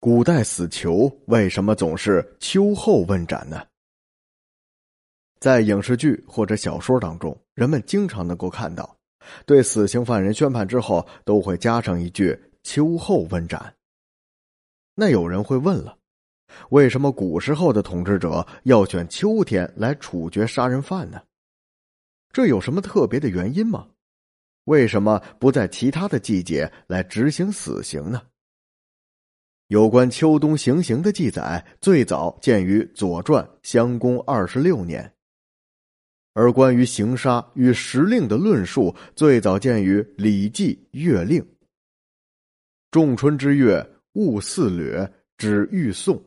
古代死囚为什么总是秋后问斩呢？在影视剧或者小说当中，人们经常能够看到，对死刑犯人宣判之后都会加上一句“秋后问斩”。那有人会问了，为什么古时候的统治者要选秋天来处决杀人犯呢？这有什么特别的原因吗？为什么不在其他的季节来执行死刑呢？有关秋冬行刑的记载，最早见于《左传》襄公二十六年，而关于刑杀与时令的论述，最早见于《礼记·月令》。仲春之月，戊巳略，止欲送。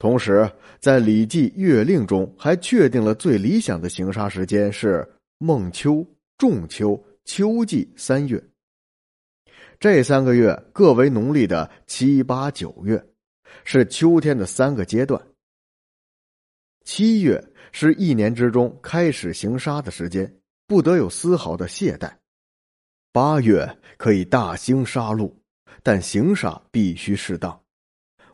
同时，在《礼记·月令》中，还确定了最理想的刑杀时间是孟秋、仲秋、秋季三月。这三个月各为农历的七八九月，是秋天的三个阶段。七月是一年之中开始行杀的时间，不得有丝毫的懈怠。八月可以大兴杀戮，但行杀必须适当，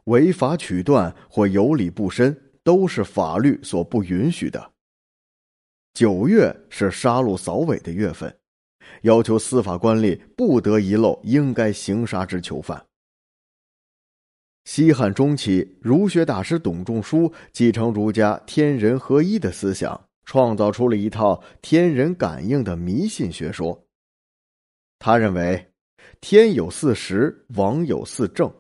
违法取断或有理不申都是法律所不允许的。九月是杀戮扫尾的月份。要求司法官吏不得遗漏应该刑杀之囚犯。西汉中期，儒学大师董仲舒继承儒家天人合一的思想，创造出了一套天人感应的迷信学说。他认为，天有四时，王有四正，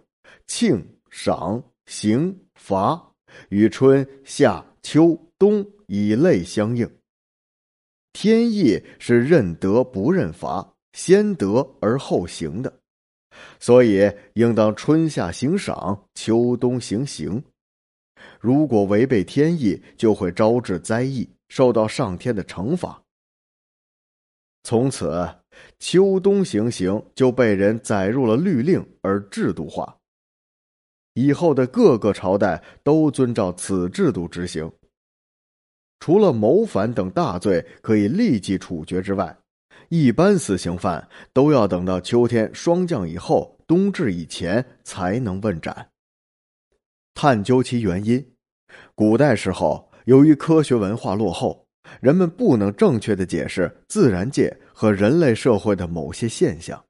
庆、赏、刑、罚，与春夏秋冬以类相应。天意是认德不认罚，先得而后行的，所以应当春夏行赏，秋冬行刑。如果违背天意，就会招致灾异，受到上天的惩罚。从此，秋冬行刑就被人载入了律令而制度化。以后的各个朝代都遵照此制度执行。除了谋反等大罪可以立即处决之外，一般死刑犯都要等到秋天霜降以后、冬至以前才能问斩。探究其原因，古代时候由于科学文化落后，人们不能正确的解释自然界和人类社会的某些现象，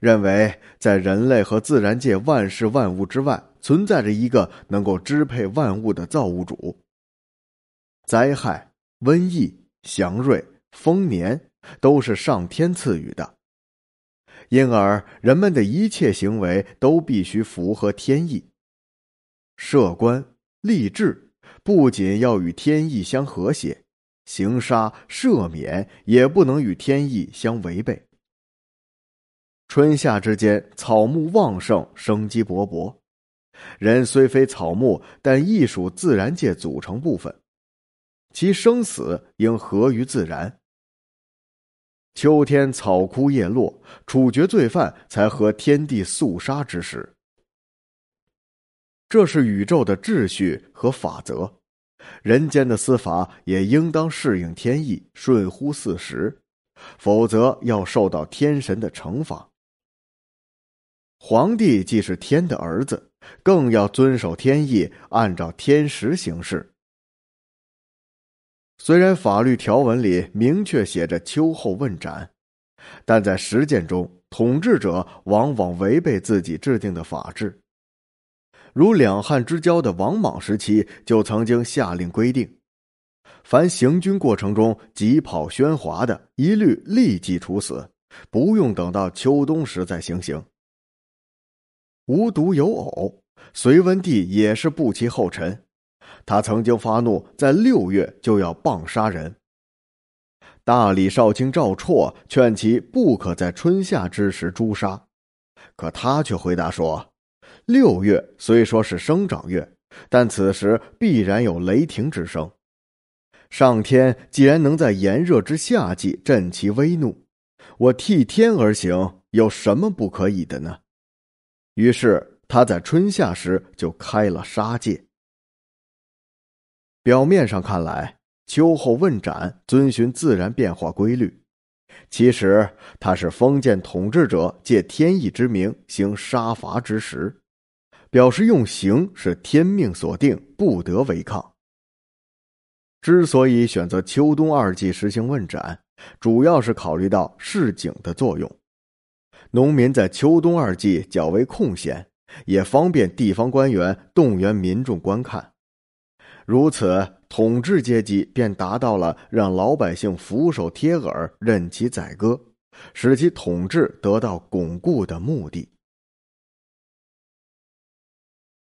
认为在人类和自然界万事万物之外存在着一个能够支配万物的造物主。灾害、瘟疫、祥瑞、丰年，都是上天赐予的，因而人们的一切行为都必须符合天意。设官立制，不仅要与天意相和谐，行杀赦免也不能与天意相违背。春夏之间，草木旺盛，生机勃勃，人虽非草木，但亦属自然界组成部分。其生死应合于自然。秋天草枯叶落，处决罪犯才合天地肃杀之时。这是宇宙的秩序和法则，人间的司法也应当适应天意，顺乎四时，否则要受到天神的惩罚。皇帝既是天的儿子，更要遵守天意，按照天时行事。虽然法律条文里明确写着秋后问斩，但在实践中，统治者往往违背自己制定的法制。如两汉之交的王莽时期，就曾经下令规定，凡行军过程中疾跑喧哗的，一律立即处死，不用等到秋冬时再行刑。无独有偶，隋文帝也是步其后尘。他曾经发怒，在六月就要棒杀人。大理少卿赵绰劝其不可在春夏之时诛杀，可他却回答说：“六月虽说是生长月，但此时必然有雷霆之声。上天既然能在炎热之夏季振其威怒，我替天而行，有什么不可以的呢？”于是他在春夏时就开了杀戒。表面上看来，秋后问斩遵循自然变化规律，其实它是封建统治者借天意之名行杀伐之时。表示用刑是天命所定，不得违抗。之所以选择秋冬二季实行问斩，主要是考虑到示警的作用。农民在秋冬二季较为空闲，也方便地方官员动员民众观看。如此，统治阶级便达到了让老百姓俯首帖耳、任其宰割，使其统治得到巩固的目的。